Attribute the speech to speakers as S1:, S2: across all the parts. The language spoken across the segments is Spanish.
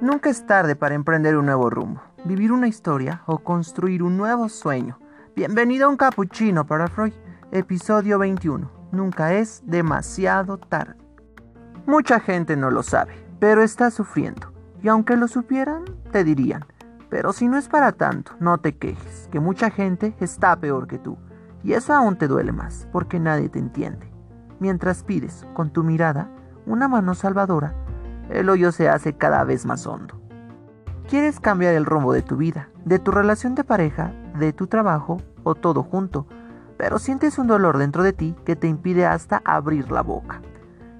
S1: Nunca es tarde para emprender un nuevo rumbo, vivir una historia o construir un nuevo sueño. Bienvenido a un capuchino para Freud, episodio 21. Nunca es demasiado tarde. Mucha gente no lo sabe, pero está sufriendo. Y aunque lo supieran, te dirían, pero si no es para tanto, no te quejes, que mucha gente está peor que tú. Y eso aún te duele más, porque nadie te entiende. Mientras pides, con tu mirada, una mano salvadora, el hoyo se hace cada vez más hondo. Quieres cambiar el rumbo de tu vida, de tu relación de pareja, de tu trabajo o todo junto, pero sientes un dolor dentro de ti que te impide hasta abrir la boca.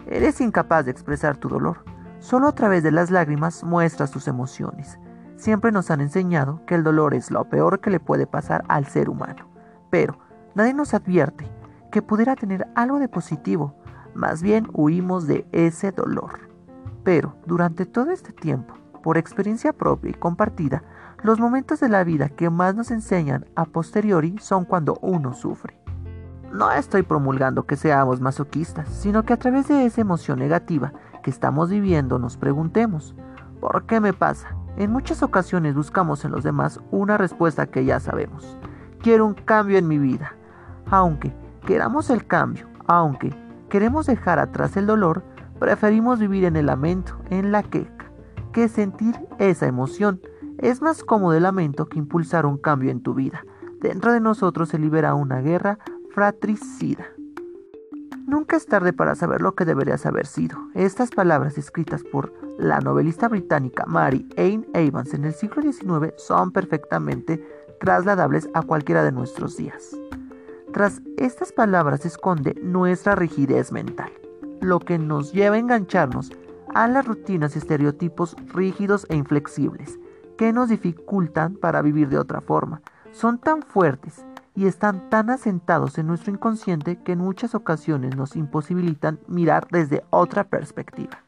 S1: Eres incapaz de expresar tu dolor, solo a través de las lágrimas muestras tus emociones. Siempre nos han enseñado que el dolor es lo peor que le puede pasar al ser humano, pero nadie nos advierte que pudiera tener algo de positivo, más bien huimos de ese dolor. Pero durante todo este tiempo, por experiencia propia y compartida, los momentos de la vida que más nos enseñan a posteriori son cuando uno sufre. No estoy promulgando que seamos masoquistas, sino que a través de esa emoción negativa que estamos viviendo nos preguntemos, ¿por qué me pasa? En muchas ocasiones buscamos en los demás una respuesta que ya sabemos. Quiero un cambio en mi vida. Aunque queramos el cambio, aunque queremos dejar atrás el dolor, Preferimos vivir en el lamento, en la queja, que sentir esa emoción. Es más cómodo el lamento que impulsar un cambio en tu vida. Dentro de nosotros se libera una guerra fratricida. Nunca es tarde para saber lo que deberías haber sido. Estas palabras escritas por la novelista británica Mary Ann Evans en el siglo XIX son perfectamente trasladables a cualquiera de nuestros días. Tras estas palabras se esconde nuestra rigidez mental lo que nos lleva a engancharnos a las rutinas y estereotipos rígidos e inflexibles, que nos dificultan para vivir de otra forma. Son tan fuertes y están tan asentados en nuestro inconsciente que en muchas ocasiones nos imposibilitan mirar desde otra perspectiva.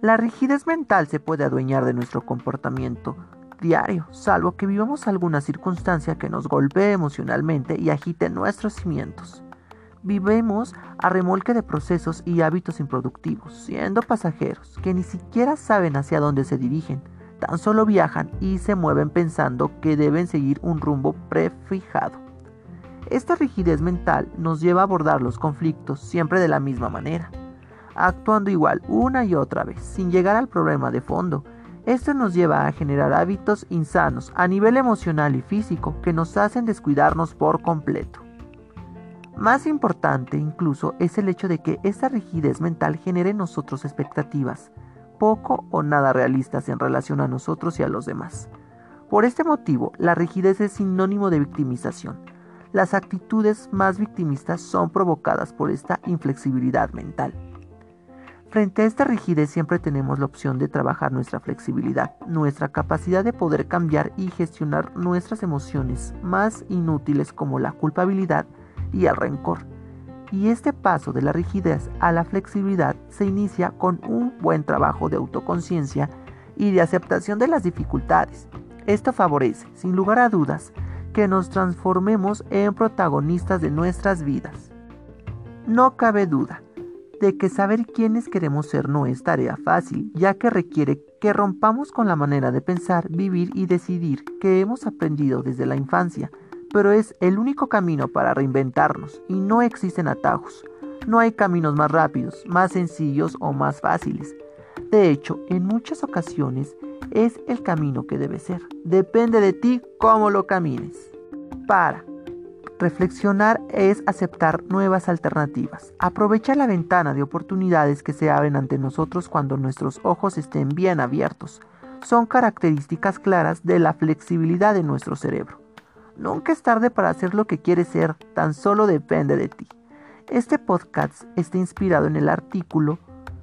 S1: La rigidez mental se puede adueñar de nuestro comportamiento diario, salvo que vivamos alguna circunstancia que nos golpee emocionalmente y agite nuestros cimientos. Vivemos a remolque de procesos y hábitos improductivos, siendo pasajeros que ni siquiera saben hacia dónde se dirigen, tan solo viajan y se mueven pensando que deben seguir un rumbo prefijado. Esta rigidez mental nos lleva a abordar los conflictos siempre de la misma manera, actuando igual una y otra vez, sin llegar al problema de fondo. Esto nos lleva a generar hábitos insanos a nivel emocional y físico que nos hacen descuidarnos por completo. Más importante incluso es el hecho de que esta rigidez mental genere en nosotros expectativas, poco o nada realistas en relación a nosotros y a los demás. Por este motivo, la rigidez es sinónimo de victimización. Las actitudes más victimistas son provocadas por esta inflexibilidad mental. Frente a esta rigidez siempre tenemos la opción de trabajar nuestra flexibilidad, nuestra capacidad de poder cambiar y gestionar nuestras emociones más inútiles como la culpabilidad, y el rencor. Y este paso de la rigidez a la flexibilidad se inicia con un buen trabajo de autoconciencia y de aceptación de las dificultades. Esto favorece, sin lugar a dudas, que nos transformemos en protagonistas de nuestras vidas. No cabe duda de que saber quiénes queremos ser no es tarea fácil, ya que requiere que rompamos con la manera de pensar, vivir y decidir que hemos aprendido desde la infancia pero es el único camino para reinventarnos y no existen atajos. No hay caminos más rápidos, más sencillos o más fáciles. De hecho, en muchas ocasiones es el camino que debe ser. Depende de ti cómo lo camines. Para. Reflexionar es aceptar nuevas alternativas. Aprovecha la ventana de oportunidades que se abren ante nosotros cuando nuestros ojos estén bien abiertos. Son características claras de la flexibilidad de nuestro cerebro. Nunca es tarde para hacer lo que quieres ser, tan solo depende de ti. Este podcast está inspirado en el artículo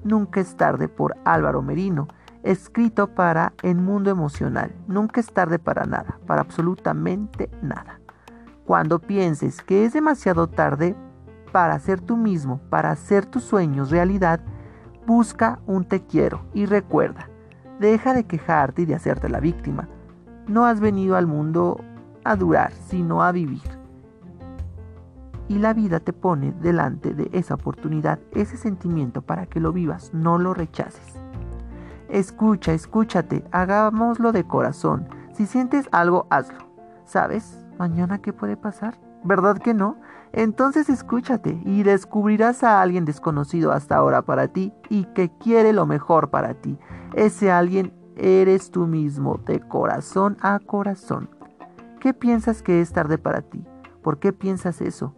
S1: Nunca es tarde por Álvaro Merino, escrito para El Mundo Emocional. Nunca es tarde para nada, para absolutamente nada. Cuando pienses que es demasiado tarde para ser tú mismo, para hacer tus sueños realidad, busca un te quiero y recuerda, deja de quejarte y de hacerte la víctima. No has venido al mundo a durar, sino a vivir. Y la vida te pone delante de esa oportunidad, ese sentimiento para que lo vivas, no lo rechaces. Escucha, escúchate, hagámoslo de corazón. Si sientes algo, hazlo. ¿Sabes? ¿Mañana qué puede pasar? ¿Verdad que no? Entonces escúchate y descubrirás a alguien desconocido hasta ahora para ti y que quiere lo mejor para ti. Ese alguien eres tú mismo, de corazón a corazón. ¿Qué piensas que es tarde para ti? ¿Por qué piensas eso?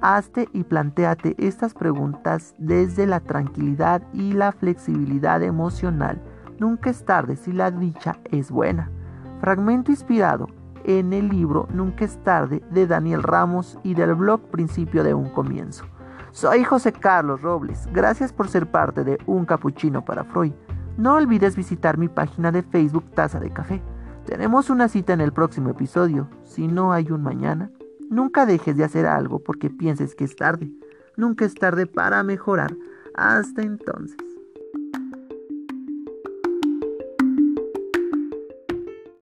S1: Hazte y planteate estas preguntas desde la tranquilidad y la flexibilidad emocional. Nunca es tarde si la dicha es buena. Fragmento inspirado en el libro Nunca es tarde de Daniel Ramos y del blog Principio de un Comienzo. Soy José Carlos Robles. Gracias por ser parte de Un Capuchino para Freud. No olvides visitar mi página de Facebook Taza de Café. Tenemos una cita en el próximo episodio. Si no hay un mañana, Nunca dejes de hacer algo porque pienses que es tarde. Nunca es tarde para mejorar. Hasta entonces.